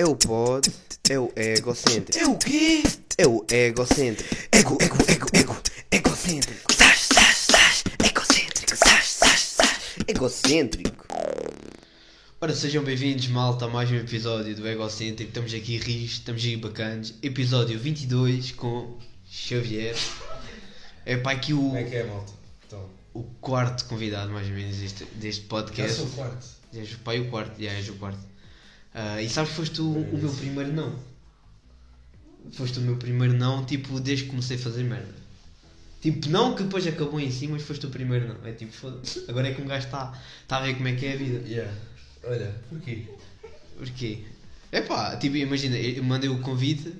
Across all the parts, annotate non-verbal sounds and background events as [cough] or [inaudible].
É o pod, é o egocêntrico. É o quê? É o egocêntrico. Ego, ego, ego, ego, egocêntrico. Sás, sás, sás, egocêntrico. Sás, sás, sás. Egocêntrico. Ora, sejam bem-vindos, malta, a mais um episódio do Egocêntrico. Estamos aqui ris, estamos aqui bacanas. Episódio 22 com Xavier. É para aqui o, Como é que é, malta? Então, o quarto convidado, mais ou menos, deste, deste já podcast. sou o quarto. Já és o pai o quarto, já és o quarto. Ah, e sabes, foste o, o meu primeiro não. Foste o meu primeiro não, tipo, desde que comecei a fazer merda. Tipo, não que depois acabou em si, mas foste o primeiro não. É tipo, foda-se. Agora é que um gajo está tá a ver como é que é a vida. Yeah. Olha, porquê? Porquê? É pá, tipo, imagina, eu mandei o convite,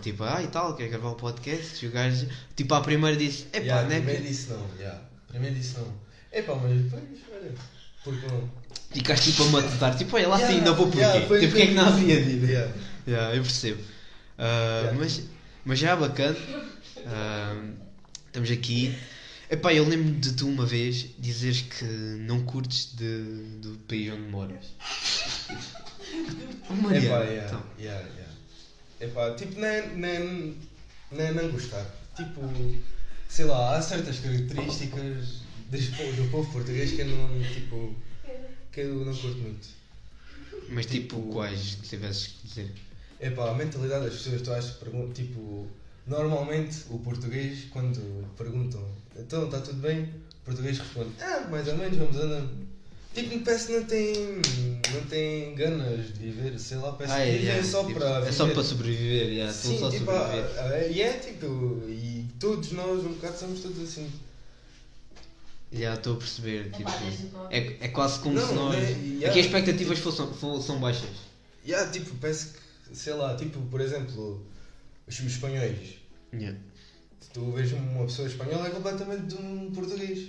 tipo, ah e tal, quer gravar o podcast, e o gajo, tipo, à primeira disse, é pá, yeah, não é primeiro que... disse não, yeah. primeiro disse não. É pá, mas depois, olha, porque não? Ficaste tipo a matutar, tipo, olha, lá Yeah, sim, não vou porquê, yeah, foi tipo, porque é que não havia de ir? Yeah. Yeah, eu percebo. Ah, Yeah. mas, mas já é bacana, Ah, estamos aqui. Epá, eu lembro de tu uma vez dizeres que não curtes de, do país onde moras. [laughs] Oh, É Mariana, pá, yeah, então. yeah, yeah. É pá, tipo, nem, nem, nem não gostar. Tipo, sei lá, há certas características do povo português que eu não, tipo, que eu não curto muito. Mas tipo, Tipo- quais que tivesses que dizer? É pá, a mentalidade das pessoas, tu achas tipo, normalmente o português, quando perguntam, então está tudo bem? O português responde, ah, mais ou menos, vamos andando. Tipo, parece que não tem, não tem ganas de viver, sei lá, parece Ah, que é, yeah, só tipo, para é viver. só para sobreviver, yeah, Sim, só tipo, sobreviver. ah, ah, e é tipo, e todos nós um bocado somos todos assim. Já estou a perceber, tipo, é, é quase como Não, se nós. yeah. Aqui as expectativas fossem, fo- são baixas. E há, tipo, parece que, sei lá, tipo, por exemplo, os, os espanhóis. Yeah. Se tu vês uma pessoa espanhola é completamente de um português.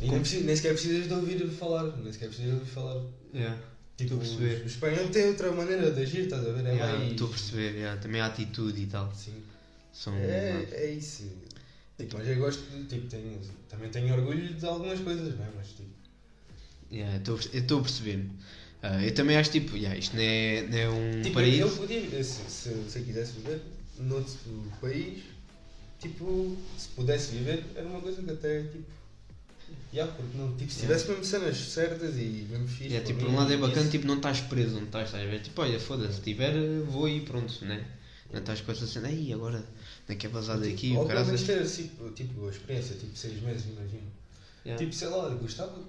E nem, preci- nem sequer precisas de ouvir falar, nem sequer precisas de ouvir falar. Yeah. Tipo, Estou a perceber. o espanhol tem outra maneira de agir, estás a ver? É Yeah, mais. Estou a perceber, yeah, também a atitude e tal. Sim. São. É, é isso. Tipo, mas eu gosto, de- tipo, tenho, também tenho orgulho de algumas coisas, não é? Mas tipo. Yeah, eu estou a perceber. Ah, eu também acho tipo, yeah, isto não é, não é um Tipo, paraíso. eu podia, se, se, se eu quisesse viver noutro país, tipo, se pudesse viver, era uma coisa que até, tipo, yeah, porque não, tipo, se tivesse mesmo cenas certas e mesmo fixe. Yeah, tipo, por um lado é bacana, isso. tipo, não estás preso onde estás, estás a ver? Tipo, olha, foda-se, se tiver, vou e pronto, né? Não estás com essa cena, aí agora não quer vazar daqui, Ou o pelo menos ter, tipo, tipo, a experiência, tipo, seis meses, imagino. Yeah. Tipo, sei lá, gostava,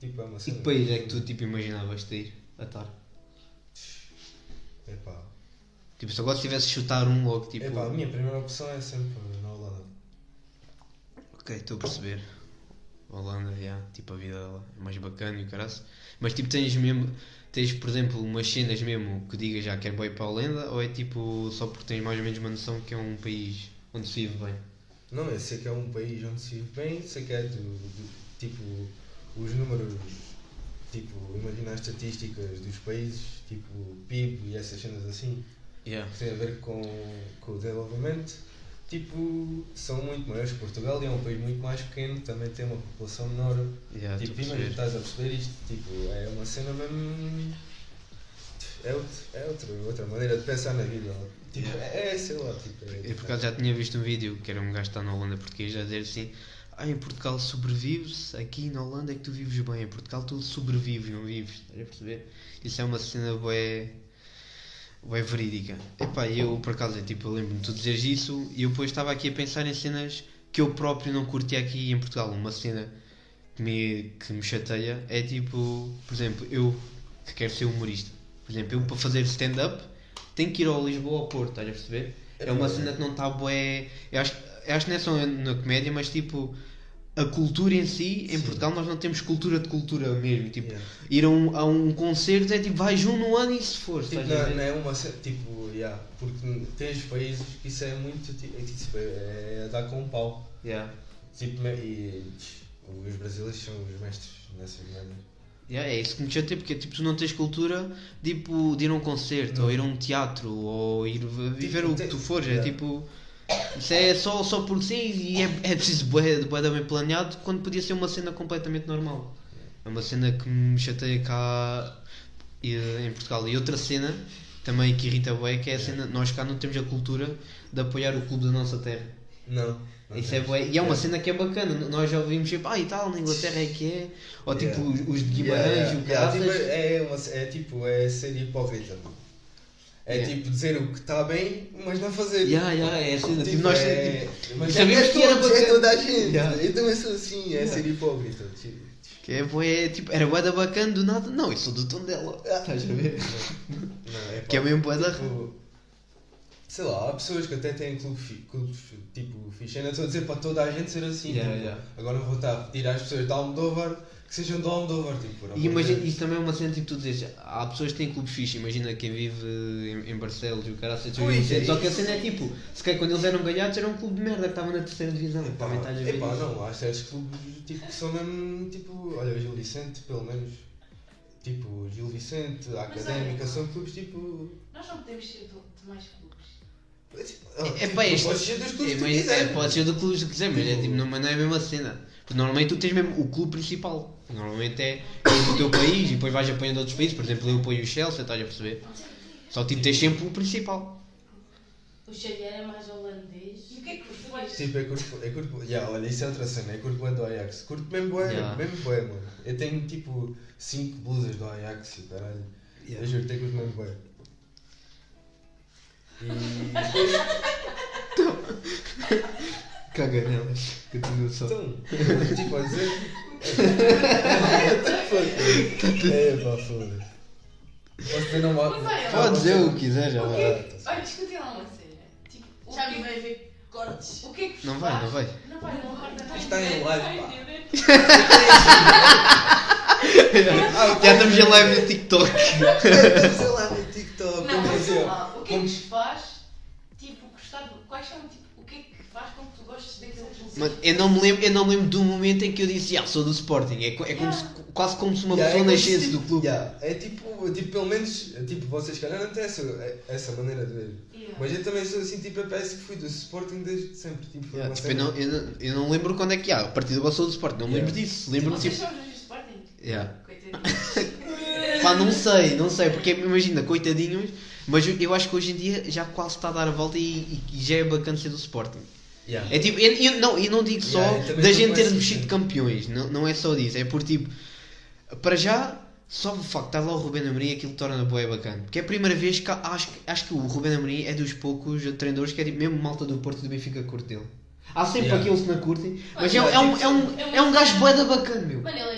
tipo, é uma E cena. que país é que tu tipo, imaginavas de ir a estar? Epá, Tipo, se agora tivesse chutar um logo, tipo. epá, a minha primeira opção é sempre na Holanda. Ok, estou a perceber. Holanda, yeah, tipo a vida lá é mais bacana e o caraço. Mas tipo tens mesmo, tens por exemplo umas cenas mesmo que digas já quero ir para a Holanda ou é tipo só porque tens mais ou menos uma noção que é um país onde se vive bem? Não, eu sei que é um país onde se vive bem, sei que é do, do- tipo, os números, tipo, imagina as estatísticas dos países, tipo, PIB e essas cenas assim, Yeah. que têm a ver com, com o desenvolvimento, tipo, são muito maiores que Portugal e é um país muito mais pequeno, também tem uma população menor. Yeah, tipo, imagina, estás a perceber isto, tipo, é uma cena mesmo. É, outro, é outra, outra maneira de pensar na vida. Tipo, é, é, sei lá, tipo. É, Eu por acaso já tinha visto um vídeo que era um gajo que está na Holanda português a dizer assim ah, em Portugal sobrevives, aqui na Holanda é que tu vives bem, em Portugal tu sobrevives, não vives, estás a perceber? Isso é uma cena bué, bué verídica. Epá, eu por acaso, é, tipo, lembro-me de tu dizeres isso e eu depois estava aqui a pensar em cenas que eu próprio não curti aqui em Portugal. Uma cena que me, que me chateia é tipo, por exemplo, eu que quero ser humorista. Por exemplo, eu para fazer stand-up tenho que ir ao Lisboa ou ao Porto, estás a perceber? É uma cena que não está bué. Eu acho, eu acho que não é só na comédia, mas tipo. A cultura em si, em Sim. Portugal nós não temos cultura de cultura mesmo. Tipo, Yeah. ir a um, a um concerto é tipo, vais um no ano e se for. Tipo, não, não é uma tipo, yeah, porque tens países que isso é muito, é, tipo, é, é dar com um pau. Yeah. Tipo, e os brasileiros são os mestres nessas merdas. Yeah, é isso que me chateia, porque tipo, tu não tens cultura tipo, de ir a um concerto, Não. ou ir a um teatro, ou ir viver o que tu fores. É yeah. tipo. Isso é só, só por si e é, é preciso bué, bem planeado quando podia ser uma cena completamente normal. É uma cena que me chateia cá. em Portugal. E outra cena também que irrita bué que é a cena, nós cá não temos a cultura de apoiar o clube da nossa terra. Não. não Isso é bué. E é uma cena que é bacana. Nós já ouvimos sempre, ah e tal, na Inglaterra é que é. Ou tipo Yeah. os, de Yeah, Guimarães, yeah, o yeah, caraças. tipo, é, uma- é tipo, é ser hipócrita. É Yeah. tipo dizer o que está bem, mas não fazer. Yeah, yeah, é. Tipo, Tipo, nós, é, tipo, mas sabemos é que era é bacana. toda a gente. Yeah. Eu também sou assim, é ser hipócrita. Tipo, que é bué, tipo, era bué da bacana do nada. Não, eu sou do tom dela. Estás a ver? Não, é Que é mesmo bué da. tipo, Sei lá, há pessoas que até têm clubes, clubes tipo fixe. Não estou a dizer para toda a gente ser assim. Tipo, yeah. Agora vou estar a pedir às pessoas de Almodóvar que sejam. Tipo, por amor E imagina, isso também é uma cena tipo tu dizes, há pessoas que têm clubes fixe, imagina quem vive em, em Barcelos e o cara se Pois é Só que a cena é tipo, se calhar quando eles eram galhados era um clube de merda que estava na terceira divisão. Epá, Também estás a ver epá, não, há certos clubes tipo, que são mesmo tipo, olha, o Gil Vicente, pelo menos, tipo, Gil Vicente, a Mas Académica, olha- são clubes tipo. Nós não podemos ser de, de mais clubes. É, tipo, É, é tipo, este- podes ser dos clubes é, que mas- é, pode ser do clube que quiser, mas é Tipo- tipo, não, mas não é a mesma cena. Porque normalmente tu tens mesmo o clube principal. Normalmente é o teu país e depois vais apoiando outros países. Por exemplo, eu apoio o Chelsea, estás a perceber? Só tipo tens sempre o principal. O Xavier é mais holandês. E o que é que tu vais? Tipo, é curto, é curto, yeah, olha, isso é outra cena, é curto bué do Ajax. Curto mesmo bué, Yeah. mesmo bué, mano. Eu tenho tipo 5 blusas do Ajax e caralho. Yeah. Eu juro, tenho curto mesmo bué. E [laughs] [laughs] Caga nelas. Continua só. então, tipo, a dizer. É, pá, foda-se. Posso dizer não olha, Pode dizer o que quiser, já? Olha, discutir lá uma cena. Tipo, o Já que me vai ver cortes. O que é que Não vai, não vai. Não vai, não vai. não vai. Está em live, pá. [laughs] Já estamos em live no TikTok. [laughs] Sei lá no TikTok, Não, como mas dizer. sei lá, o que é que como- vos faz, tipo, gostar de... Quais são, tipo, o que é que faz com que tu gostes daqueles Mas eu não me lembro, eu não me lembro do momento em que eu disse, ah, sou do Sporting. É, co- é como se, quase como se uma Yeah, pessoa é como se, nascesse tipo, do clube. yeah, é tipo, tipo, pelo menos, tipo, vocês se calhar não têm essa, essa maneira de ver. Yeah. Mas eu também sou assim, tipo, eu parece que fui do Sporting desde sempre. Tipo, foi Yeah, uma tipo, eu, cena- não, eu, não, eu não lembro quando é que há. A partir do sou do Sporting, não me lembro Yeah. disso. Lembro-me Vocês tipo. são os do Sporting? Yeah. Coitadinhos. [laughs] Pá, não sei, não sei, porque imagina, coitadinhos, mas eu, eu acho que hoje em dia já quase está a dar a volta e, e- e já é bacana ser do Sporting. Yeah. É tipo, eu, eu não, eu não digo só Yeah, da gente ter cena. campeões, não, não é só disso, é por tipo, para já, só o facto de estar lá o Ruben Amorim aquilo torna boa bacana. Porque é a primeira vez que acho, que- acho que o Ruben Amorim é dos poucos treinadores que é tipo, mesmo malta do Porto do Benfica curte dele. Há sempre Yeah. aqueles que não curtem, mas é, Mas, é um, é, um, é um gajo boeda bacana, meu. Mano, ele é.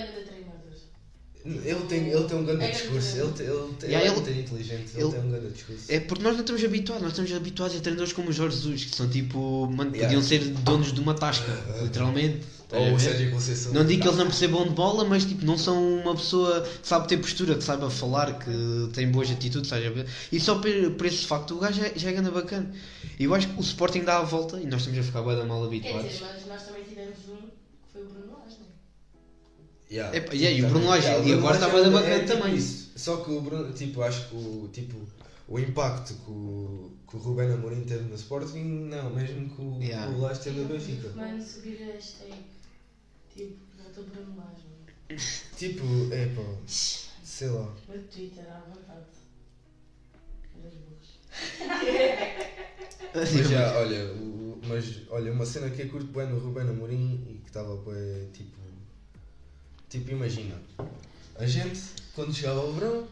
Ele tem, ele tem um grande É discurso, ele, tem- ele, tem- Yeah, ele é ele- muito inteligente, ele, ele- tem um grande discurso. É porque nós não estamos habituados, nós estamos habituados a treinadores como o Jorge Jesus, que são tipo, mano, Yeah. podiam ser donos de uma tasca, literalmente. Estás a Ou ver? seja, Conceição. Não digo que eles não percebam de bola, mas tipo, não são uma pessoa que sabe ter postura, que saiba falar, que tem boas atitudes, a ver? E só por, por esse facto o gajo já, já é grande bacana. E eu acho que o Sporting dá a volta e nós estamos a ficar da mal Quer habituados. dizer, mas nós também tivemos um que foi o Bruno Lage, não é? Yeah. Yeah, e o. Bruno Lage, Yeah, o e agora Lage está da é- bacana é tipo também. isso. Só que o Bruno, tipo, acho que o, tipo, o impacto que o, que o Ruben Amorim teve no Sporting, não, mesmo que o, Yeah. o Lage teve no Benfica. Mano, subir a hashtag. Tipo, voltou Bruno Lage, mano. Tipo, é pá, sei lá. No Twitter, à vontade. [laughs] Mas já, olha, o- mas, olha, uma cena que eu curto bem no Ruben Amorim e que estava tipo, tipo, imagina, a gente, quando chegava o verão,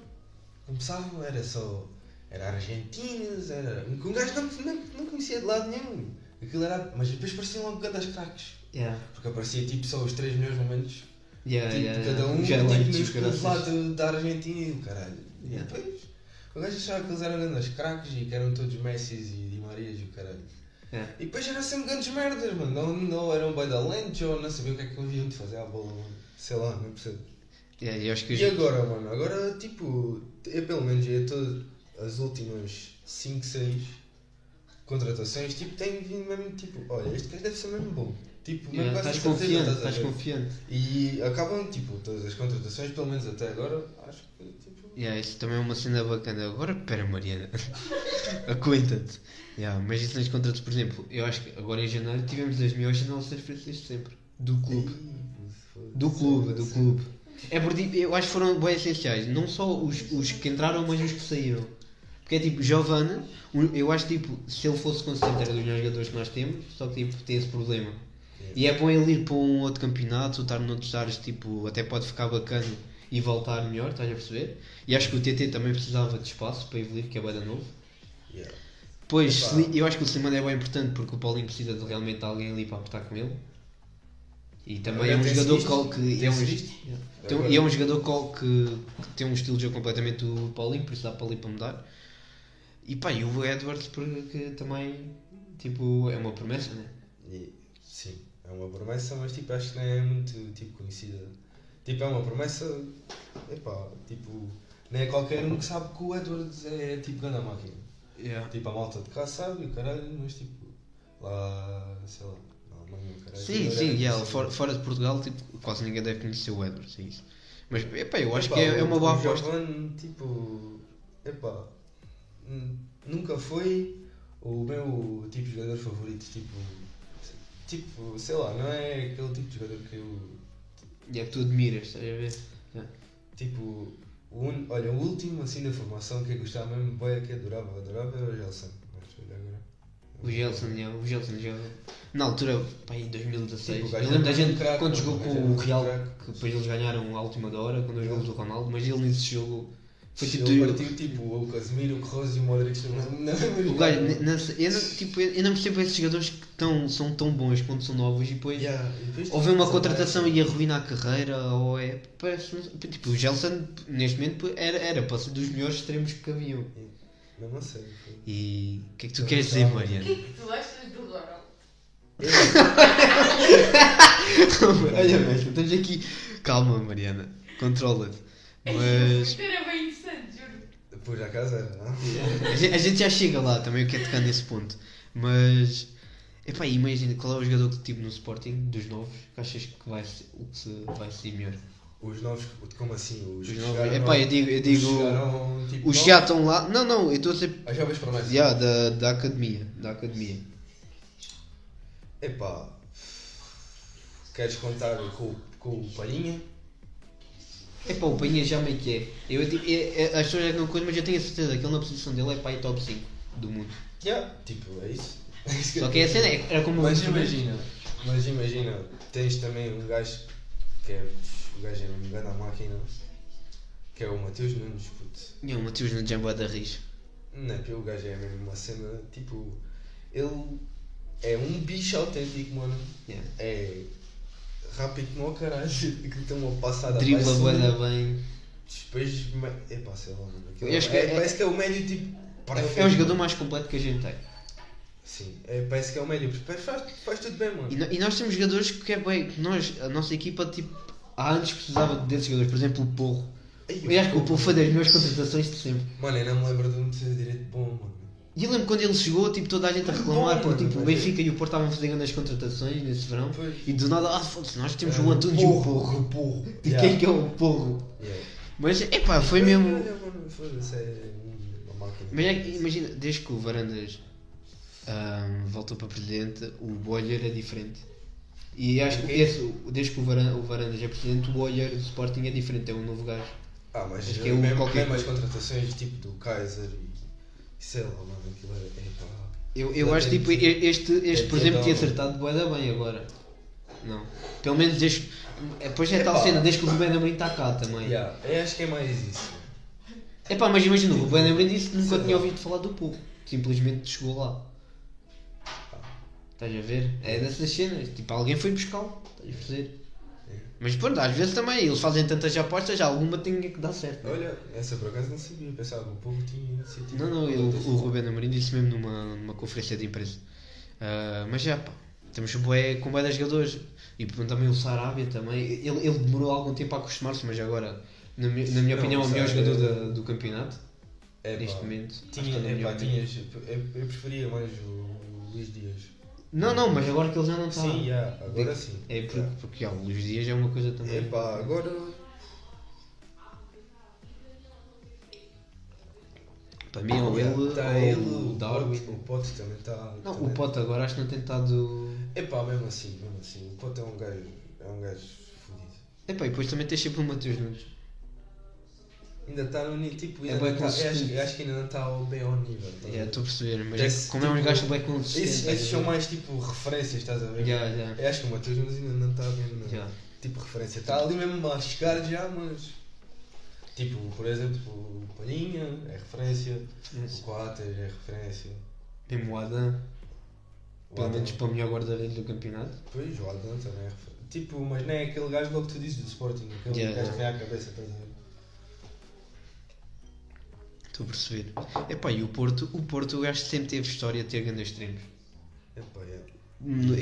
começava, era só, era argentinos, era, um gajo não, não, não conhecia de lado nenhum, aquilo era, mas depois pareciam logo grandes craques, Yeah. porque aparecia tipo só os três melhores momentos, Yeah, tipo, yeah, cada yeah. um, Já tipo, nos de- da Argentina e o caralho, e Yeah. depois, o gajo achava que eles eram grandes craques e que eram todos Messis e Di Marias e o caralho. Yeah. E depois eram sempre grandes merdas, mano. Não, não eram bem da lente ou não sabiam o que é que haviam de fazer à bola, mano. Sei lá, não percebo. Yeah, eu acho que E agora, mano? Agora, tipo, eu pelo menos eu todas as últimas 5, 6 contratações, tipo, tenho vindo mesmo, tipo, olha, este gajo deve ser mesmo bom. Tipo, mesmo Yeah, estás confiante, estás confiante. E acabam, tipo, todas as contratações, pelo menos até agora, acho que, tipo... Yeah, isso também é uma cena bacana. Agora, pera, Mariana. [laughs] Aguenta-te. Yeah, mas isso nas contratos, por exemplo, eu acho que agora em janeiro tivemos as melhores de transferências de sempre. Do clube. Do clube, do clube. É porque tipo, eu acho que foram bem essenciais. Não só os, os que entraram, mas os que saíram. Porque é tipo, Giovanna, eu acho tipo, se ele fosse consistente era dos melhores jogadores que nós temos, só que tipo, tem esse problema. E é bom ele ir para um outro campeonato, estar noutros áreas, tipo, até pode ficar bacana e voltar melhor, estás a perceber? E acho que o TT também precisava de espaço para evoluir, que é bem novo. Yeah. Pois, Epá. Eu acho que o Slimane é bem importante porque o Paulinho precisa de realmente alguém ali para apertar com ele. E também é um jogador que, é um. Tem- e é um jogador que- que tem um estilo de jogo completamente do Paulinho, por isso dá para ali para mudar. E pá, e o Edwards porque também tipo, é uma promessa, né? E, sim, é uma promessa, mas tipo, acho que não é muito tipo, conhecida. Tipo, é uma promessa, epá, tipo, não é qualquer um que sabe que o Edwards é tipo grande máquina. Tipo, a malta de cá sabe, o caralho, mas tipo, lá, sei lá, na Alemanha, o caralho. Sim, sim, yeah, fora, fora de Portugal tipo, quase ninguém deve conhecer o Edwards, é isso. Mas epá, eu acho Epá, que é, é uma o- boa o aposta. Giovane, tipo, epá, nunca foi o meu tipo de jogador favorito, tipo, tipo, sei lá, não é aquele tipo de jogador que eu, E é que tu admiras, estás a ver? tipo, o un... olha, o último assim da formação que eu gostava mesmo, boia que adorava, adorava era o Gelson. O Gelson, yeah, o Gelson já. Na altura, pá, em 2016. Tipo, o eu lembro da gente craque, quando jogou com o Real, que depois eles ganharam à última da hora com dois gols do Ronaldo, mas ele nesse jogo foi tipo. Ele do- partiu tipo o Casemiro, o Kroos e o Modric na na O gajo, n- nessa- eu, não, tipo, eu não percebo esses jogadores que tão, são tão bons quando são novos e depois Yeah, e depois, ou vem uma tipo, contratação e arruina a carreira ou é. Parece, tipo, o Gelson neste momento era, era para ser dos melhores extremos que haviam. A sério. foi. E o que é que tu Eu queres dizer, gostava. O que Mariana? é que tu achas do Ronald? [laughs] Olha mesmo, estamos aqui. Calma, Mariana, controla-te. Mas. Isto era bem Depois à casa era, não? A gente, a gente já chega lá, também eu quero tocar nesse ponto. Mas. Epá, imagina qual é o jogador que tipo no Sporting, dos novos, que achas que vai ser, o que se vai ser melhor? Os novos, como assim? Os, Os que novos. chegaram Epá, eu digo, eu os digo. que chegaram, tipo, Os que novos? já estão lá. Não, não, eu estou a dizer. As jovens promessas. Yeah, da, da academia. Da academia. Epá, queres contar com, o- com o Palhinha? Epá, o Penha já meio que é. Eu, digo- é- é- as pessoas é que não coisa, mas eu tenho a certeza que ele na posição dele é aí top 5 do mundo. Yeah, tipo, é isso. [laughs] É isso Só eu que é a cena, é- era como Mas imagina, mas imagina, tens também um gajo que é, o gajo é um grande máquina, que é o Mateus Nunes, puto. E o Matheus no Jamba da Riz. Não é que o gajo é mesmo uma cena, tipo, ele é um bicho autêntico, mano. Yeah. É rápido como o caralho, [laughs] que tem uma passada Dribla um- bem. Depois, epá, sei lá, mano. que é- é- parece que é o médio tipo. É, é o jogador mais completo que a gente tem. Sim, é, parece que é o médio, faz, faz tudo bem, mano. E, e nós temos jogadores que é bem. que Nós, a nossa equipa, tipo, há anos precisava desses jogadores. Por exemplo, o Porro. Eu acho que o Porro foi das melhores contratações de sempre. Mano, eu não me lembro de um defesa de direito bom, mano. E eu lembro quando ele chegou, tipo, toda a gente a Bom, reclamar, porque mano, tipo, o mas é- Benfica e o Porto estavam a fazer grandes contratações nesse verão. Pois. E do nada, ah, foda-se, nós temos É, o Antunes e o Porro. Porro, Porro. De Yeah. quem que é o Porro? Yeah. Mas, epá, foi mesmo. Foda-se, é. Mas é que, imagina, desde que o Varandas ahm, voltou para presidente, o Boyer é diferente. E acho que esse, desde que o Varan- o Varandas é presidente, o Boyer do Sporting é diferente, é um novo gajo. Ah, mas Acho que é o mesmo, qualquer mesmo as contratações tipo do Kaiser e sei lá, mano, aquilo é. é pá. Eu, eu acho tem tipo, que- este, este é por exemplo, tinha acertado bué da bem agora. Não. Pelo menos desde. é, Depois é tal cena, desde que o Rubén Amorim está cá também. Yeah, eu acho que é mais isso. Epá, mas imagina, o Rubén Amorim disse que nunca tinha ouvido falar do povo. Simplesmente chegou lá. Estás a ver? É dessas cenas. Tipo, alguém foi buscá-lo. Estás a perceber? É. Mas pronto, às vezes também eles fazem tantas apostas, alguma tinha que dar certo. né? Olha, essa por acaso não sabia, pensava que o povo tinha. Não, não, o Rubén Amorim disse mesmo numa, numa conferência de imprensa. Ah, mas já, pá, temos bué, com bué de jogadores. E pronto, também o Sarabia também. Ele, ele demorou algum tempo a acostumar-se, mas agora, na, mi- na minha Não, opinião, é o o melhor jogador da- do campeonato. É, pá, neste momento. Acho que Tinha, é é, pá, tinhas, eu, eu preferia mais o Luís Dias. Não, não, mas agora que ele já não está. Sim, yeah, agora sim. É porque, Yeah. porque já, o Luís Dias é uma coisa também. É pá, agora. Para mim, ou ele, tá ele, o Darwin. O Pote também está. Não, o Pote agora acho que não tem estado. É pá, mesmo assim, mesmo assim. O Pote é um gajo. É um gajo fodido. Epá, e depois também tens sempre o Mateus Nunes. Ainda está no nível. Tipo, É ainda bué não tá, acho, acho que ainda não está bem ao nível. tá ver? Estou a perceber, mas Esse, é, como é um tipo, gajo bem consistente. Esses, a esses são mais tipo referências, estás a ver? Yeah, yeah. Eu acho que o Matheus Nunes ainda não está bem. Yeah. Tipo referência. Está ali mesmo a chegar já, mas. Tipo, por exemplo, o Palhinha é referência, o Coates é referência. Mesmo o Adam, pelo menos para o melhor guarda-redes do campeonato. Pois, o Adam também é referência. Tipo, mas não é aquele gajo logo que tu dizes do Sporting, aquele Yeah, gajo que yeah. à cabeça, estás a ver? Estou a perceber. Epá, e o Porto, o Porto o gajo sempre teve história de ter grandes extremos. Epá, é.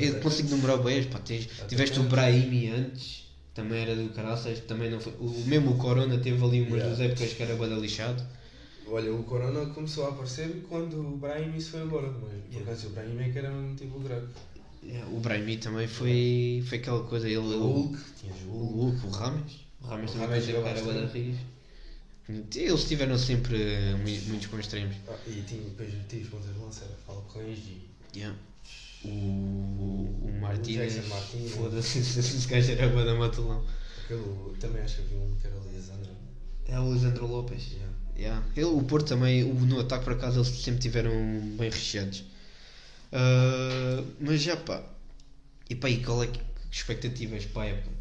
Eu consigo numerar bem, pá, tens, tiveste o Brahimi antes, também era do caraças, também não foi. O, mesmo o Corona teve ali umas Yeah. duas épocas que era bada lixado. Olha, o Corona começou a aparecer quando o Brahim se foi embora, mas por Yeah. acaso o Brahim é que era mesmo tipo o craque. Yeah, O Brahimi também foi, foi aquela coisa, ele, O o, Hulk, o o Hulk. O Rames. O Rames O também Rames que jogava era bada. Eles tiveram sempre eh, mui- muitos bons extremos. Ah, e tinha, depois tive de lança, era Falcões e Yeah. O, o Jackson Martínez. foda-se, [laughs] esse gajo era bada matulão. aquele, também acho que havia um que era o Lisandro. É o Lisandro Lopes. Yeah. Yeah. Ele, o Porto também, o, no ataque por acaso, eles sempre tiveram bem recheados. Ah, mas já pá. E pá, e qual é que expectativas para a época?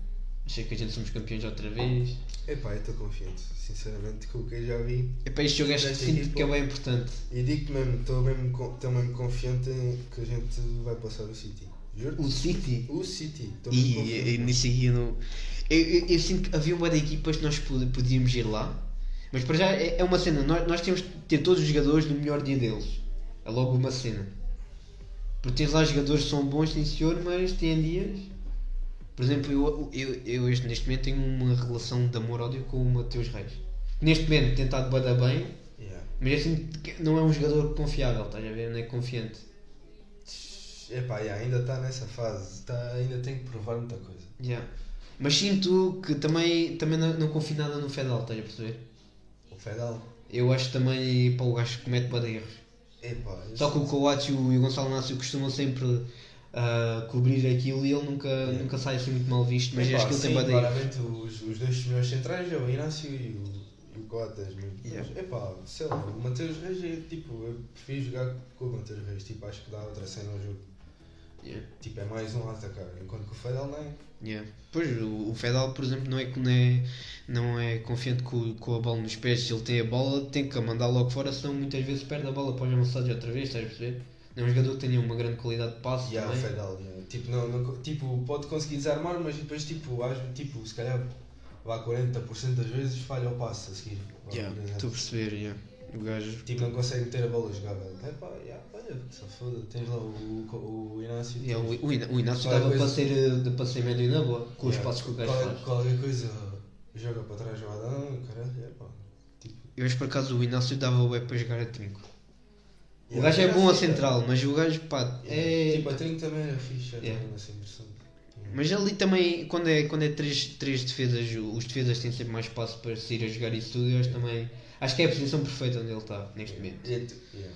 Achei que a gente somos campeões outra vez. Epá, eu estou confiante, sinceramente, com o que eu já vi. E pá, este jogo Desta sinto equipa- que é bem importante. E digo-te mesmo, estou mesmo, mesmo confiante que a gente vai passar o City. Juro? O City. O City. Estou mesmo E, confiante. e nisso aí eu não. Eu, eu, eu sinto que havia uma de equipas que nós pod- podíamos ir lá. Mas para já é, é uma cena, nós, nós temos de ter todos os jogadores no melhor dia deles. É logo uma cena. Porque tens lá jogadores que são bons, sim senhor, mas têm dias. Por exemplo, eu, eu, eu este- neste momento tenho uma relação de amor-ódio com o Mateus Reis. Neste momento tem estado bada bem, Yeah. mas eu sinto que não é um jogador confiável, estás a ver? Não é confiante. Epá, yeah, ainda está nessa fase, tá, ainda tem que provar muita coisa. Yeah. Mas sinto que também, também não, não confio nada no Fedal, estás a perceber? O Fedal. Eu acho também pá, o gajo comete bada erros. Epá, Só que o Coates e o e o Gonçalo Nácio costumam sempre ah, cobrir aquilo e ele nunca, nunca sai assim muito mal visto, mas acho que ele tem bada claramente os, os dois melhores centrais é o Inácio e o, e o Cotas. Mas, Yeah. mas, epá, sei lá, o Mateus Reis é tipo, eu prefiro jogar com o Mateus Reis, tipo, acho que dá outra cena ao jogo. Yeah. Tipo, é mais um a atacar, enquanto que o Fedal não é. Yeah. Pois, o, o Fedal, por exemplo, não é, não é, não é confiante com, com a bola nos pés. Se ele tem a bola, tem que a mandar logo fora, senão muitas vezes perde a bola para os avançados outra vez, estás a perceber? É um jogador que tenha uma grande qualidade de passe Yeah, também. Fedal, yeah. tipo, não, não, tipo, pode conseguir desarmar, mas depois, tipo, acho, tipo se calhar, vá 40% das vezes falha o passe a seguir. Yeah. Estou a perceber, yeah. o gajo. Tipo, não consegue meter a bola jogável. Epá, yeah, olha, só foda, tens lá o, o, o Inácio. Yeah, tens- o, o Iná- o Inácio dava para ser, eh, de- ser médio na boa, com os Yeah. passos que o gajo Qual- faz. Qualquer coisa joga para trás o Adão, caralho, é pá. Tipo, Eu acho por acaso o Inácio dava o web para jogar a trinco. O gajo é bom a central, mas o gajo, pá, é. Tipo, a 30 também era fixe, era Yeah. assim interessante. Yeah. Mas ali também, quando é, quando é três, três defesas, os defesas têm sempre mais espaço para sair a jogar isso tudo. Eu acho também. Acho que é a posição perfeita onde ele está neste momento. É yeah.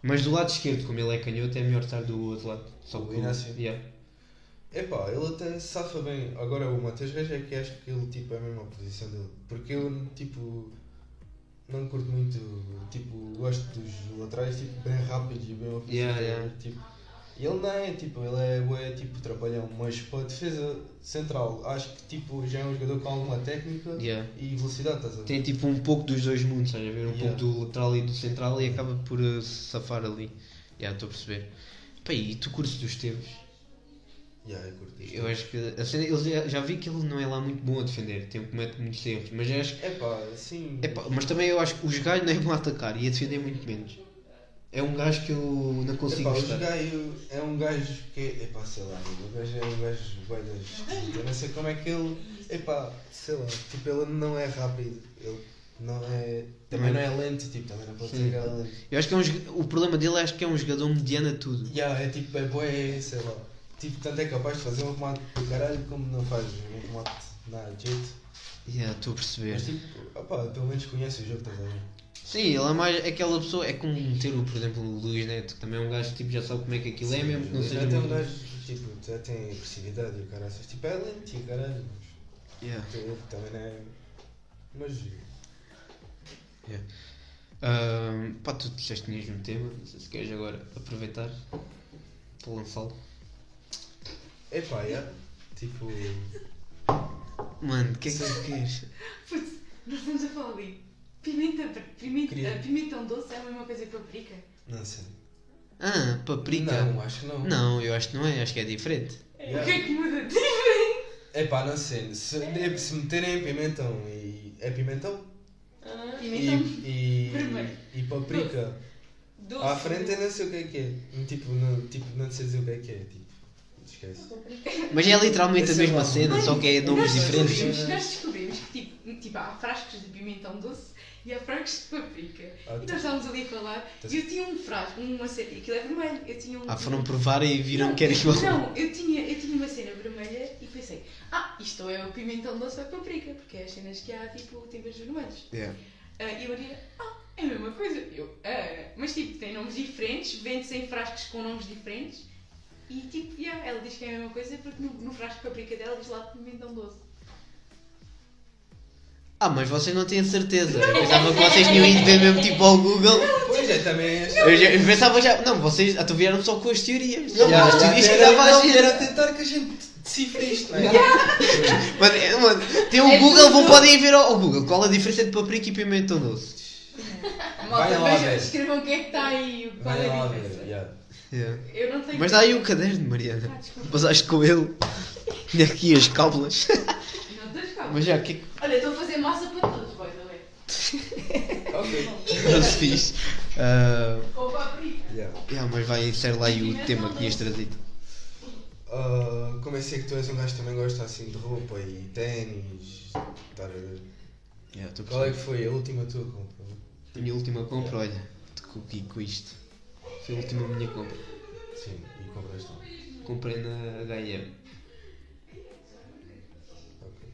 Mas do lado esquerdo, como ele é canhoto, é melhor estar do outro lado. Só O Inácio? Yeah. Epá, ele até safa bem. Agora o Matheus Reis é que acho que ele tipo, é a posição dele. Porque eu tipo não curto muito, tipo, gosto dos laterais tipo, bem rápidos e bem ofensivos. Yeah, yeah. Tipo, e ele não é, tipo, ele é bué, tipo trapalhão, mas para a defesa central acho que tipo, já é um jogador com alguma técnica Yeah. e velocidade, estás a ver? Tem tipo um pouco dos dois mundos, estás a ver? Um Yeah. pouco do lateral e do central e acaba por eh, safar ali. Já estou a perceber. Pá, e tu curtes dos Esteves? Yeah, eu curto. Eu acho que a cena, eu já, já vi que ele não é lá muito bom a defender, tem, comete muitos erros, mas acho que Epá, sim. Epá, mas também eu acho que os gajos não é bom a atacar e a defender muito menos. É um gajo que eu não consigo Epá, o gostar. gajo é um gajo que é. Epá, sei lá, o gajo é um gajo bué das esquisito. Eu não sei como é que ele. Epá, sei lá, tipo, ele não é rápido. Ele não é. Também não é lento, tipo, também não pode Sim. ser lento. Eu acho que é um, o problema dele acho que é um jogador mediano a tudo. Yeah, é tipo, é bué, sei lá. Tipo, tanto é capaz de fazer um remate do caralho como não faz um remate nada de jeito. Yeah, Estou a perceber. Mas tipo, opá, pelo menos conhece o jogo, estás a ver? Sim, ele é mais aquela pessoa, é como ter, o, por exemplo, o Luís Neto, que também é um gajo que tipo, já sabe como é que aquilo é, mesmo que não já seja tem um gajo, tipo, já tem agressividade e o caralho. Tipo, é lento e o caralho. mas- Yeah. Também não é. Mas. Ahm, pá, tu disseste um tema, não sei se queres agora aproveitar para lançá-lo. Epá, é. Tipo. Mano, o que é que tu queres? Putz, nós estamos a falar ali. Pimenta, pimenta, Queria- pimentão doce é a mesma coisa que paprika? Não sei. Ah, paprika. Não, acho que não. Não, eu acho que não é, acho que é diferente. O que é que muda? Epá, não sei. Se, se meterem pimentão e. É pimentão? Ah, E, pimentão e, vermelho. e paprika. doce. À frente eu não sei o que é que é. Tipo, não, tipo, não sei dizer o que é que é. Tipo, esquece. Mas é literalmente a Esse é mesma cena, só que é nomes nós diferentes. Descobrimos, nós descobrimos que tipo, tipo, há frascos de pimentão doce e há frascos de paprika. Ah, E nós estávamos ali a falar e eu tinha um frasco, uma cena, aquilo é vermelho. Eu tinha um. Ah, foram provar e viram que era igual. Não, eu tinha, eu tinha uma cena vermelha e pensei, ah, isto é o pimentão doce ou é paprika, porque é as cenas que há tipo temperos vermelhos. Yeah. Ah, e a Maria, ah, é a mesma coisa. Eu, ah, mas tipo, tem nomes diferentes, vende-se em frascos com nomes diferentes. E tipo, yeah, ela diz que é a mesma coisa porque no, no frasco de paprika dela diz lá pimentão doce. Ah, mas vocês não têm certeza. Eu pensava que vocês tinham ido ver mesmo tipo ao Google. Pois é, também é. Eu, já, eu pensava já. Não, vocês até vieram só com as teorias. Não, as já, teorias que dava a gente. era tentar que a gente decifre isto, não é? [laughs] Mano, é, mano, tem o É Google, vão podem ir ver ao, ao Google. Qual a diferença entre paprika e pimentão doce? Malta, escrevam o que é que está aí, qual Vai é a diferença. Yeah. Yeah. Eu não tenho. Mas dá aí o caderno, Mariana. Ah, desculpa. Passaste com ele. E aqui as cábulas. Não tens calma. Mas já, que é que Olha, estou a fazer massa para todos, the way. Ok. [laughs] não se fiz? Ah, Com paprika. Yeah. yeah, mas vai ser lá aí o tema que tinhas trazido. Ah, como sei que tu és um gajo que também gosta assim de roupa e ténis, ver. Yeah, Qual é que foi a última tua compra? A minha última compra, olha, te coloquei com isto. Foi a última minha compra. Sim, e compraste um. Comprei na H&M. Ok.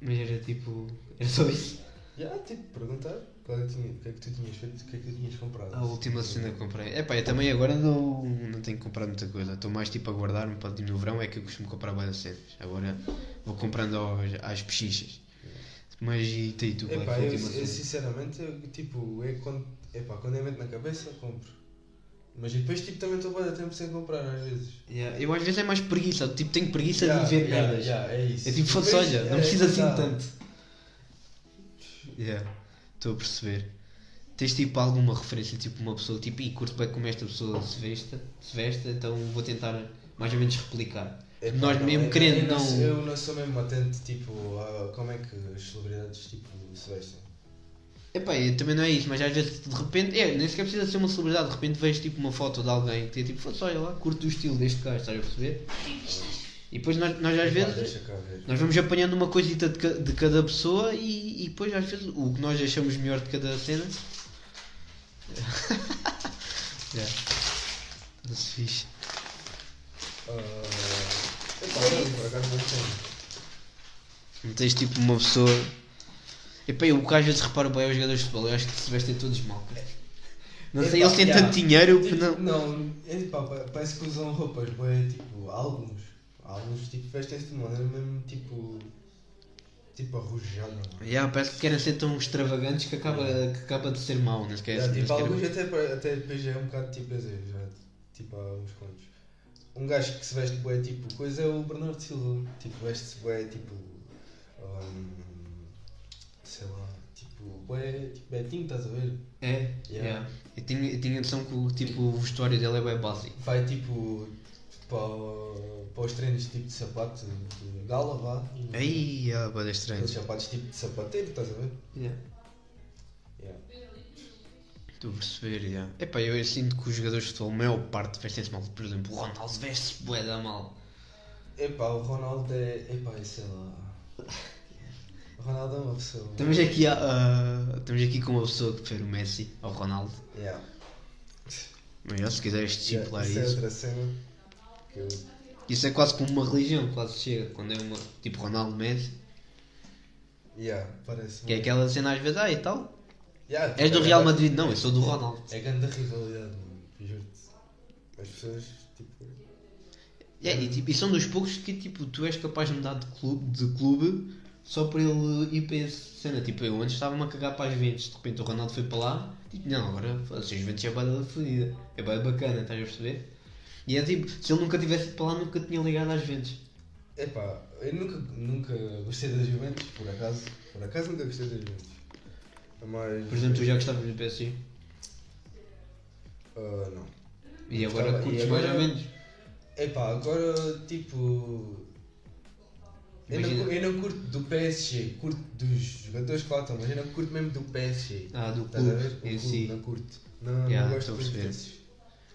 Mas era tipo. Era só isso. Já, tipo, perguntar qual é que tinha, o que é que tu tinhas feito, o que é que tu tinhas comprado. A última cena que comprei. Epá, eu também agora não, não tenho comprado muita coisa. Estou mais tipo a guardar-me para no verão é que eu costumo comprar várias cenas. Agora vou comprando aos, às pechinchas. Mas e tu, e tu qual é que Epá, foi a eu, última eu cena? sinceramente, eu, tipo, é quando, epá, quando eu meto na cabeça, compro. Mas depois, tipo, também estou bem tempo sem comprar, às vezes. Yeah, Eu às vezes é mais preguiça, tipo tenho preguiça Yeah, de ver yeah, merdas. yeah, é isso. É tipo, foda-se, olha, não é, precisa assim exato. tanto. Yeah, estou a perceber. Tens tipo alguma referência, tipo uma pessoa, tipo, e curto bem como esta pessoa se veste, se veste, então vou tentar mais ou menos replicar. Nós não, mesmo eu- querendo eu não- Eu não sou mesmo atento, tipo, a como é que as celebridades, tipo, se vestem. Epá, também não é isso, mas às vezes de repente, é, nem sequer precisa ser uma celebridade, de repente vejo tipo uma foto de alguém que tem tipo, foda-se, olha lá, curto o estilo deste gajo, estás a perceber? E depois nós, nós às vezes, nós vamos apanhando uma coisita de, ca- de cada pessoa e, e depois às vezes o que nós achamos melhor de cada cena. [laughs] yeah. Fixe. Ah, epá, não, por acaso não tenho. Não tens tipo uma pessoa. Epá, eu o que às vezes reparo bem aos jogadores de futebol, eu acho que se vestem todos mal, cara. Não sei, eles têm tanto dinheiro que Tipo, não. Não, é, pá, pa- parece que usam roupas, bem, tipo, alguns. Alguns, tipo, vestem-se de maneira mesmo, tipo. Tipo, arrojada. Yeah, parece que querem ser tão extravagantes que acaba, que acaba de ser mau, não esquece. Yeah, tipo, alguns até, até depois é um bocado tipo exagero, já. Tipo, há uns quantos. Um gajo que se veste bué, tipo, coisa é o Bernardo Silva. Tipo, veste-se bué, tipo. hum, sei lá, tipo, bué, tipo, Betinho, estás a ver? É, Yeah. yeah. Eu tinha, eu tinha noção que o, tipo, o vestuário dele é bem básico. Vai tipo para, para os treinos tipo de sapato de gala, vá. Aí, ah, bada estranho. Aqueles sapatos tipo de sapateiro, estás a ver? Yeah. Yeah. Estou a perceber, yeah. Epá, eu, eu sinto que os jogadores de futebol, a maior parte, vestem-se mal. Por exemplo, o Ronaldo veste-se bué da mal. Epá, o Ronaldo é. Epá, sei lá. [laughs] Ronaldo é uma pessoa. Estamos aqui, a, ah, estamos aqui com uma pessoa que prefere o Messi ao Ronaldo. Yeah. Mas se quiseres disciplinar Yeah, isso. isso. é outra cena. Eu... Isso é quase como uma religião, quase chega. Quando é uma, tipo Ronaldo Messi. Yeah, parece. Que é aquela cena às vezes, ah e tal. Yeah, És do tipo, Real é- Madrid? Não, eu sou do Ronaldo. É grande rivalidade, mano. Juro-te. As pessoas, tipo. Yeah, e, tipo, e são dos poucos que tipo, tu és capaz de mudar de clube, de clube só para ele ir para essa cena. Tipo, eu antes estava-me a cagar para as Juventus, de repente o Ronaldo foi para lá, tipo, não, agora foda-se, as Juventus é bada fodida, é bada bacana, estás a perceber? E é tipo, se ele nunca tivesse ido para lá, nunca tinha ligado às Juventus. Epá, eu nunca, nunca gostei das Juventus, por acaso. Por acaso nunca gostei das Juventus. Mas. Por exemplo, tu já gostavas do PSG Ah, não. e agora curtes mais ou menos. Epá, agora tipo. Eu não, eu não curto do PSG, curto dos jogadores que lá estão, mas eu não curto mesmo do PSG. Ah, do Estás a ver? clube O em clube, si. Não curto. Não, Yeah, não estou gosto a muito perceber. desses.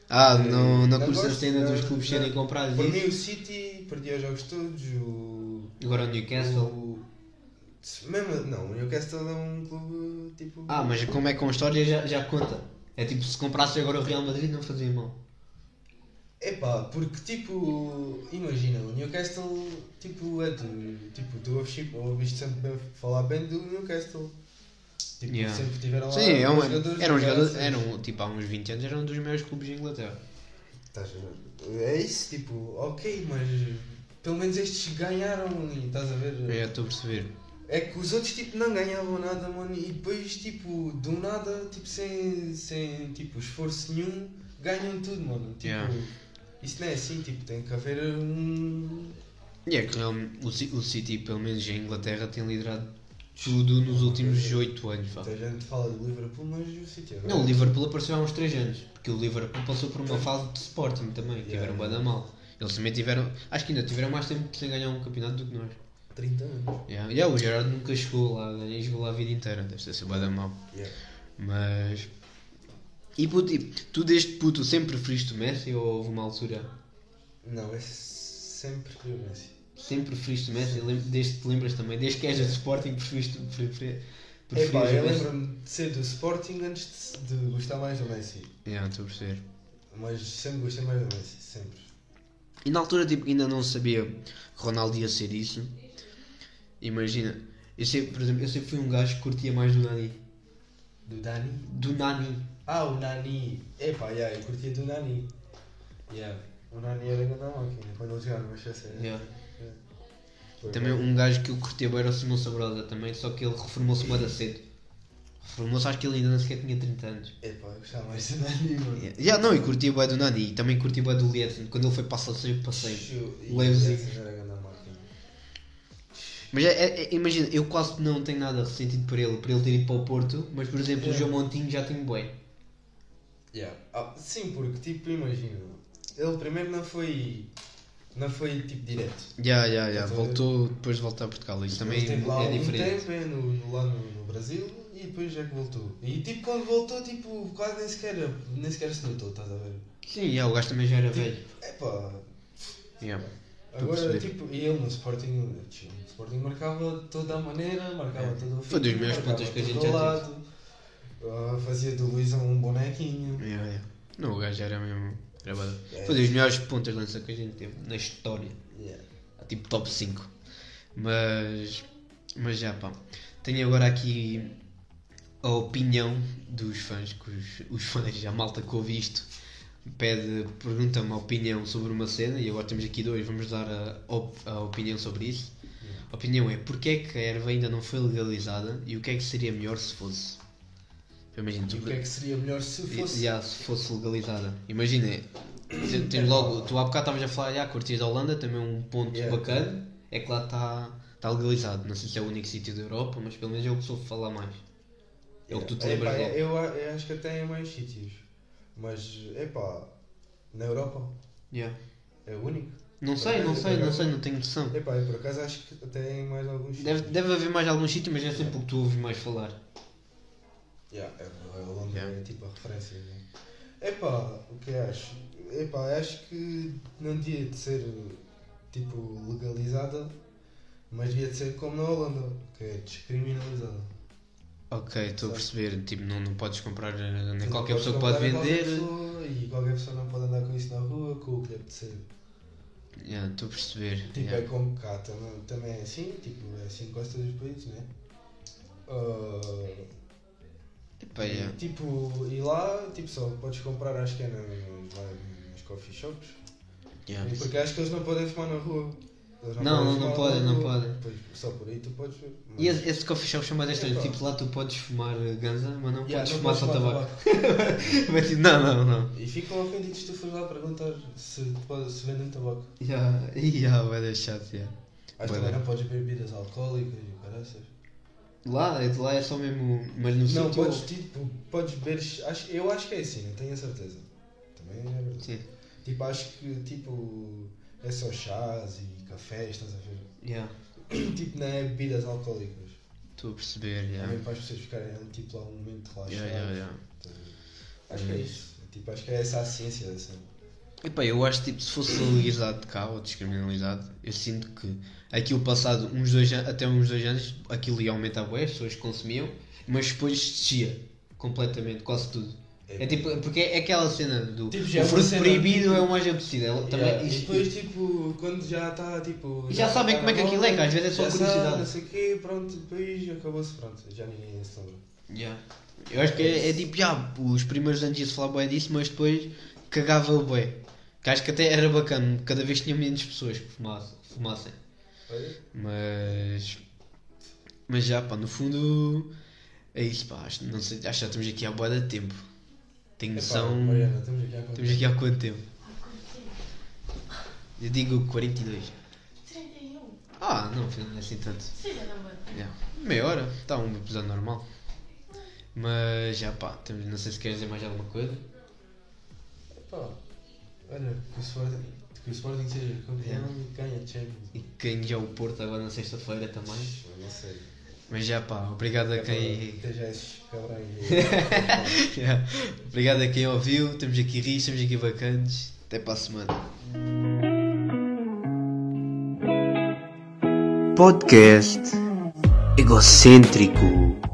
Ah, Eh, não, não curtes a gosto, cena dos não, clubes não. serem comprados Por e mim isso? o City perdia os jogos todos, o. Agora o Newcastle. o mesmo, não, o Newcastle é um clube tipo. Ah, mas como é com história já, já conta. É tipo, se comprasse agora o Real Madrid não fazia mal. Epá, porque tipo, imagina, o Newcastle tipo é do. Tipo, tu ouves, tipo, ouviste sempre falar bem do Newcastle. Tipo, Yeah. sempre tiveram lá. Sim, é um, jogadores era um do jogador, caraças. era um, tipo há uns 20 anos era um dos maiores clubes de Inglaterra. Estás a ver? É isso, tipo, ok, mas pelo menos estes ganharam e estás a ver? É, estou a perceber. É que os outros tipo não ganhavam nada, mano, e depois tipo, do nada, tipo, sem, sem tipo, esforço nenhum, ganham tudo, mano. Tipo, Yeah. Isso não é assim, tipo, tem que haver um. E é que realmente o, o City, pelo menos em Inglaterra, tem liderado tudo nos últimos 8 anos. Muita gente fala do Liverpool, mas o City agora. Não, o Liverpool apareceu há uns 3 anos, porque o Liverpool passou por uma fase de Sporting também, Yeah. tiveram bada mal. Eles também tiveram, acho que ainda tiveram mais tempo sem ganhar um campeonato do que nós. 30 anos. Yeah. Yeah, o Gerard nunca chegou lá, nem jogou lá a vida inteira, deve ter sido bada mal. Yeah. Mas. E puto, e tu desde puto sempre preferiste o Messi ou houve uma altura? Não, é sempre o Messi. Sempre preferiste o Messi? Desde que te lembras também? Desde que és de Sporting preferiste. Prefer, preferias Epá, eu lembro-me de ser do Sporting antes de, de gostar mais do Messi. Yeah, estou a perceber. Mas sempre gostei mais do Messi, sempre. E na altura tipo, ainda não sabia que Ronaldo ia ser isso. Imagina, eu sempre, por exemplo, eu sempre fui um gajo que curtia mais do Nani. Do Dani? Do Nani. Ah, o Nani. Epá, yeah, eu curtia do Nani. Yeah. O Nani era grande máquina quando ele jogava no Manchester. Yeah. Foi Também um gajo que eu curtia bem era o Simão Sabrosa também, só que ele reformou-se da cedo. Reformou-se, acho que ele ainda nem sequer tinha 30 anos. Epá, eu gostava mais do Nani, mano. Yeah, yeah, não, e curtia bem do Nani e também curtia bem do Lietzen. Quando ele foi para a Salseiro, passei. Chu- e Leipzig. essa era grande máquina. Mas é, é- é- imagina, eu quase não tenho nada ressentido para ele, para ele ter ido para o Porto, mas por exemplo, o. João Montinho já tenho bem. Yeah. Ah, sim, porque tipo, imagina, ele primeiro não foi. Não foi tipo direto. Já, já, já, voltou depois de voltar a Portugal. Isso também teve é diferente. tempo é, no, lá no, no Brasil e depois já que voltou. E tipo, quando voltou, tipo, quase nem sequer, nem sequer se notou, estás a ver? Sim, já, o gajo também já era velho. Epá, Yeah. agora tipo, e ele no Sporting, no Sporting marcava toda a maneira, marcava todo o Foi dos fim, melhores pontas que a gente já lado, ah, fazia do Luizão um bonequinho. Yeah, yeah. Não, o gajo era mesmo. Era. É. Foi dos melhores pontas de lança que a gente teve na história. Yeah. Tipo top 5. Mas. Mas já pá. Tenho agora aqui a opinião dos fãs, que os, os fãs, a malta que ouve isto, pede, pergunta-me a opinião sobre uma cena e agora temos aqui dois, vamos dar a, op- a opinião sobre isso. A opinião é porque é que a erva ainda não foi legalizada e o que é que seria melhor se fosse. Imagina, tu, o que é que seria melhor se fosse? já, se fosse legalizada. Imagina, tens logo, tu há bocado estavas a falar, já, curtias da Holanda, também é um ponto Yeah. bacana, é que lá está tá legalizado. Não sei se é o único sítio da Europa, mas pelo menos é o que soube falar mais. É o que tu te Epá, lembras eu, eu acho que até em mais sítios. Mas, epá, na Europa Yeah. é o único. Não sei, não sei, não sei, não tenho noção. Epá, eu por acaso acho que até em mais alguns Deve, sítios. deve haver mais algum sítio, mas é sempre o que tu ouves mais falar. Yeah, é, a Holanda Yeah. é tipo a referência. Né? Epá, o que eu acho? Epá, acho que não devia de ser tipo legalizada, mas devia de ser como na Holanda, que é descriminalizada. Ok, estou a perceber. Tipo, não, não podes comprar, eh, nem Tu qualquer pessoa pode a qualquer vender. pessoa e qualquer pessoa não pode andar com isso na rua, com o que lhe apetecer. Yeah, Estou a perceber. Tipo, yeah. é como cá também, também é assim, tipo, é assim com todos os países, né? Ah, Epá, yeah. Tipo, e lá, tipo, só podes comprar, acho que é nos, lá nos coffee shops. Yeah. E Porque acho que eles não podem fumar na rua. Eles Não, não, não podem, não podem. Pois, só por aí tu podes ver. E esse, esse coffee shop chama estranho, Epá. tipo lá tu podes fumar ganza, mas não Yeah, podes não fumar só tabaco. [laughs] Mas tipo, não, não, não. E ficam ofendidos se tu fores lá perguntar se, pode- se vendem tabaco. Yeah, [laughs] yeah, vai yeah. Acho que Bué também da- não podes beber bebidas alcoólicas e caraças. Lá, é- lá é só mesmo, mas no Não, sítio... podes, tipo, podes beber. Acho, eu acho que é assim, não tenho a certeza. Também é verdade. Sim, Tipo, acho que tipo. É só chás e cafés, estás a ver? yeah, [clears throat] tipo, não é bebidas alcoólicas. estou a perceber, yeah. Também para as pessoas ficarem tipo lá um momento relaxado. Yeah, yeah, yeah. ver? Acho que é isso. Tipo, acho que é essa a ciência da cena. Epá, eu acho tipo, se fosse legalizado cá ou descriminalizado, eu sinto que aquilo passado uns dois anos, até uns dois anos, aquilo ia aumentar bué, as pessoas consumiam, mas depois descia completamente, quase tudo. É tipo, porque é aquela cena do Tipo, já é o uma fruto cena, proibido tipo- é o mais apetecido. É, também, Yeah, e depois, tipo, quando já está, tipo... Já sabem tá como é que aquilo é, que às vezes é só já curiosidade. Sabe, não sei o quê, pronto, depois acabou-se, pronto, já ninguém se lembra. Yeah. Eu acho que é, é tipo, já, os primeiros anos ia-se falar bué disso, mas depois cagava o bué. Que acho que até era bacana, cada vez tinha menos pessoas que fumassem. fumassem. Mas. Mas já, pá, no fundo. É isso, pá. Acho, não sei, acho que já estamos aqui há boa de tempo. Tenho epá, noção. Mariana, estamos aqui a Estamos aqui há quanto tempo? Eu digo 42. 31. Ah, não, não é assim tanto. Seja na banda. Yeah. Meia hora, está um episódio normal. Mas já pá, temos, não sei se queres dizer mais alguma coisa. Epá, olha, que o Sporting, que o Sporting seja campeão Yeah. e ganha Champions. E quem já o Porto agora na sexta-feira também. Eu não sei. Mas já pá, obrigado a quem. Yeah. [laughs] Obrigado a quem ouviu. Estamos aqui rios, estamos aqui bacanas. Até para a semana. Podcast egocêntrico.